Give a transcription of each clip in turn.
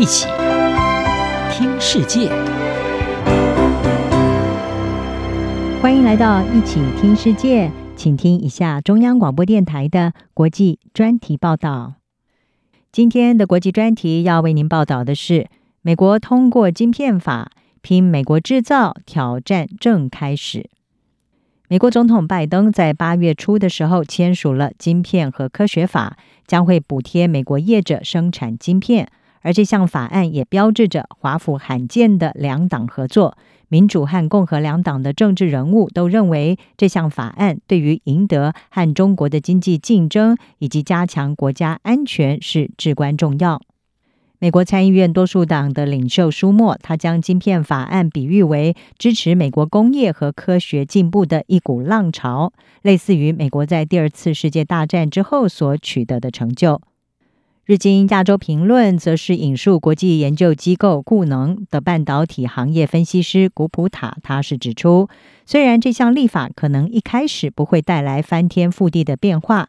一起听世界，欢迎来到一起听世界，请听一下中央广播电台的国际专题报道。今天的国际专题要为您报道的是：美国通过晶片法，拼美国制造，挑战正开始。美国总统拜登在八月初的时候签署了晶片和科学法，将会补贴美国业者生产晶片。而这项法案也标志着华府罕见的两党合作。民主和共和两党的政治人物都认为，这项法案对于赢得和中国的经济竞争以及加强国家安全是至关重要。美国参议院多数党的领袖舒默，他将晶片法案比喻为支持美国工业和科学进步的一股浪潮，类似于美国在第二次世界大战之后所取得的成就。日经亚洲评论则是引述国际研究机构顾能的半导体行业分析师古普塔，他是指出，虽然这项立法可能一开始不会带来翻天覆地的变化。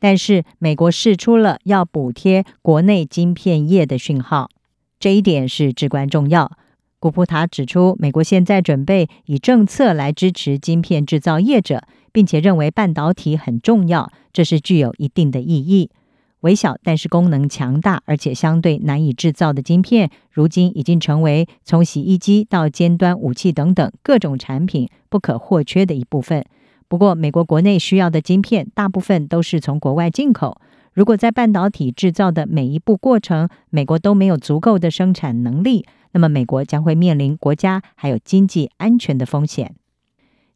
但是，美国释出了要补贴国内晶片业的讯号，这一点是至关重要。古普塔指出，美国现在准备以政策来支持晶片制造业者，并且认为半导体很重要，这是具有一定的意义。微小但是功能强大，而且相对难以制造的晶片，如今已经成为从洗衣机到尖端武器等等各种产品不可或缺的一部分。不过，美国国内需要的晶片大部分都是从国外进口。如果在半导体制造的每一步过程，美国都没有足够的生产能力，那么美国将会面临国家还有经济安全的风险。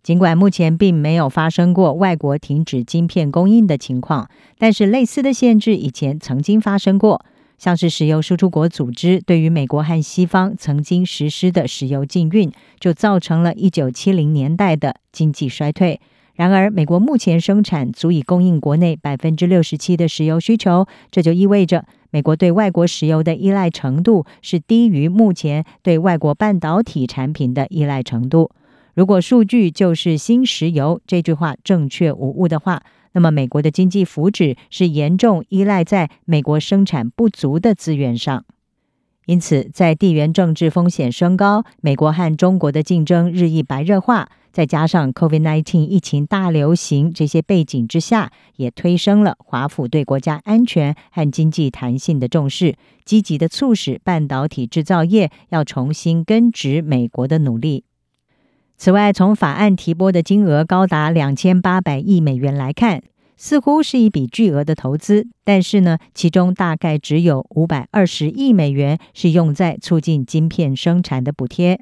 尽管目前并没有发生过外国停止晶片供应的情况，但是类似的限制以前曾经发生过，像是石油输出国组织对于美国和西方曾经实施的石油禁运，就造成了一九七零年代的经济衰退。然而，美国目前生产足以供应国内百分之六十七的石油需求，这就意味着美国对外国石油的依赖程度是低于目前对外国半导体产品的依赖程度。如果数据就是新石油这句话正确无误的话，那么美国的经济福祉是严重依赖在美国生产不足的资源上。因此，在地缘政治风险升高、美国和中国的竞争日益白热化，再加上 COVID-19 疫情大流行这些背景之下，也推升了华府对国家安全和经济弹性的重视，积极的促使半导体制造业要重新根植美国的努力。此外，从法案提拨的金额高达两千八百亿美元来看，似乎是一笔巨额的投资，但是呢，其中大概只有五百二十亿美元是用在促进晶片生产的补贴。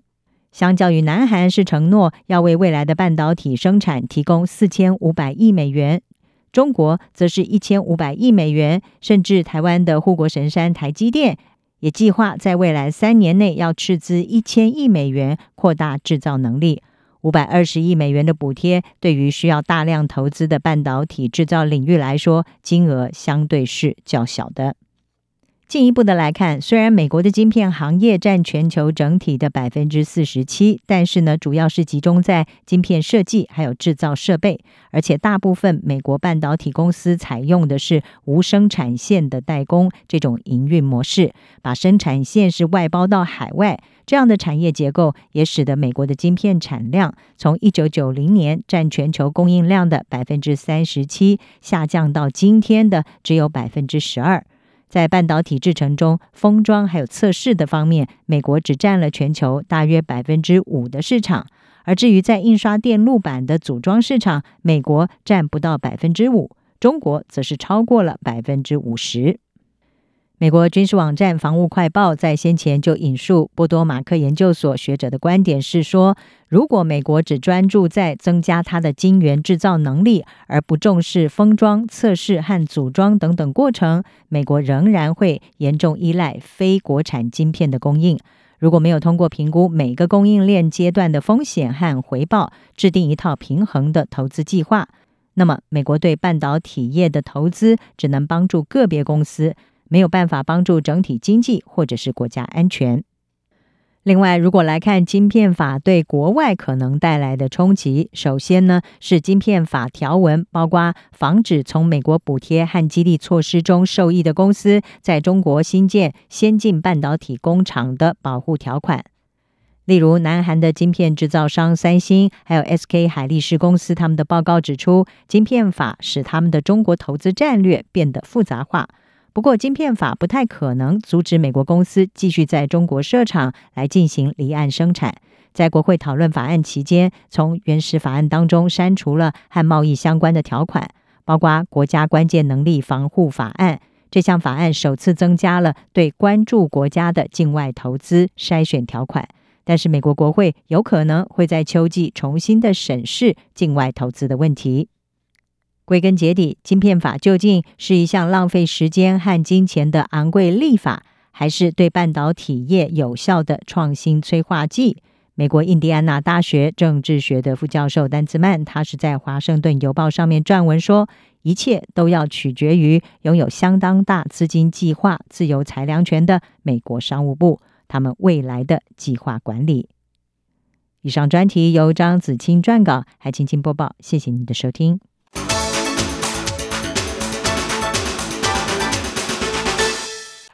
相较于南韩是承诺要为未来的半导体生产提供四千五百亿美元，中国则是一千五百亿美元，甚至台湾的护国神山台积电也计划在未来三年内要斥资一千亿美元扩大制造能力。五百二十亿美元的补贴，对于需要大量投资的半导体制造领域来说，金额相对是较小的。进一步的来看，虽然美国的晶片行业占全球整体的百分之四十七，但是呢，主要是集中在晶片设计还有制造设备，而且大部分美国半导体公司采用的是无生产线的代工这种营运模式，把生产线是外包到海外。这样的产业结构也使得美国的晶片产量从一九九零年占全球供应量的百分之三十七，下降到今天的只有百分之十二。在半导体制成中，封装还有测试的方面，美国只占了全球大约百分之五的市场；而至于在印刷电路板的组装市场，美国占不到百分之五，中国则是超过了百分之五十。美国军事网站《防务快报》在先前就引述波多马克研究所学者的观点，是说，如果美国只专注在增加它的晶圆制造能力，而不重视封装、测试和组装等等过程，美国仍然会严重依赖非国产晶片的供应。如果没有通过评估每个供应链阶段的风险和回报，制定一套平衡的投资计划，那么美国对半导体业的投资只能帮助个别公司。没有办法帮助整体经济或者是国家安全。另外，如果来看晶片法对国外可能带来的冲击，首先呢是晶片法条文，包括防止从美国补贴和激励措施中受益的公司在中国新建先进半导体工厂的保护条款。例如，南韩的晶片制造商三星，还有 SK 海力士公司，他们的报告指出，晶片法使他们的中国投资战略变得复杂化。不过，晶片法不太可能阻止美国公司继续在中国设厂来进行离岸生产。在国会讨论法案期间，从原始法案当中删除了和贸易相关的条款，包括国家关键能力防护法案。这项法案首次增加了对关注国家的境外投资筛选条款，但是美国国会有可能会在秋季重新的审视境外投资的问题。归根结底，晶片法究竟是一项浪费时间和金钱的昂贵立法，还是对半导体业有效的创新催化剂？美国印第安纳大学政治学的副教授丹兹曼，他是在《华盛顿邮报》上面撰文说，一切都要取决于拥有相当大资金计划自由裁量权的美国商务部，他们未来的计划管理。以上专题由张子清撰稿，还请听播报，谢谢您的收听。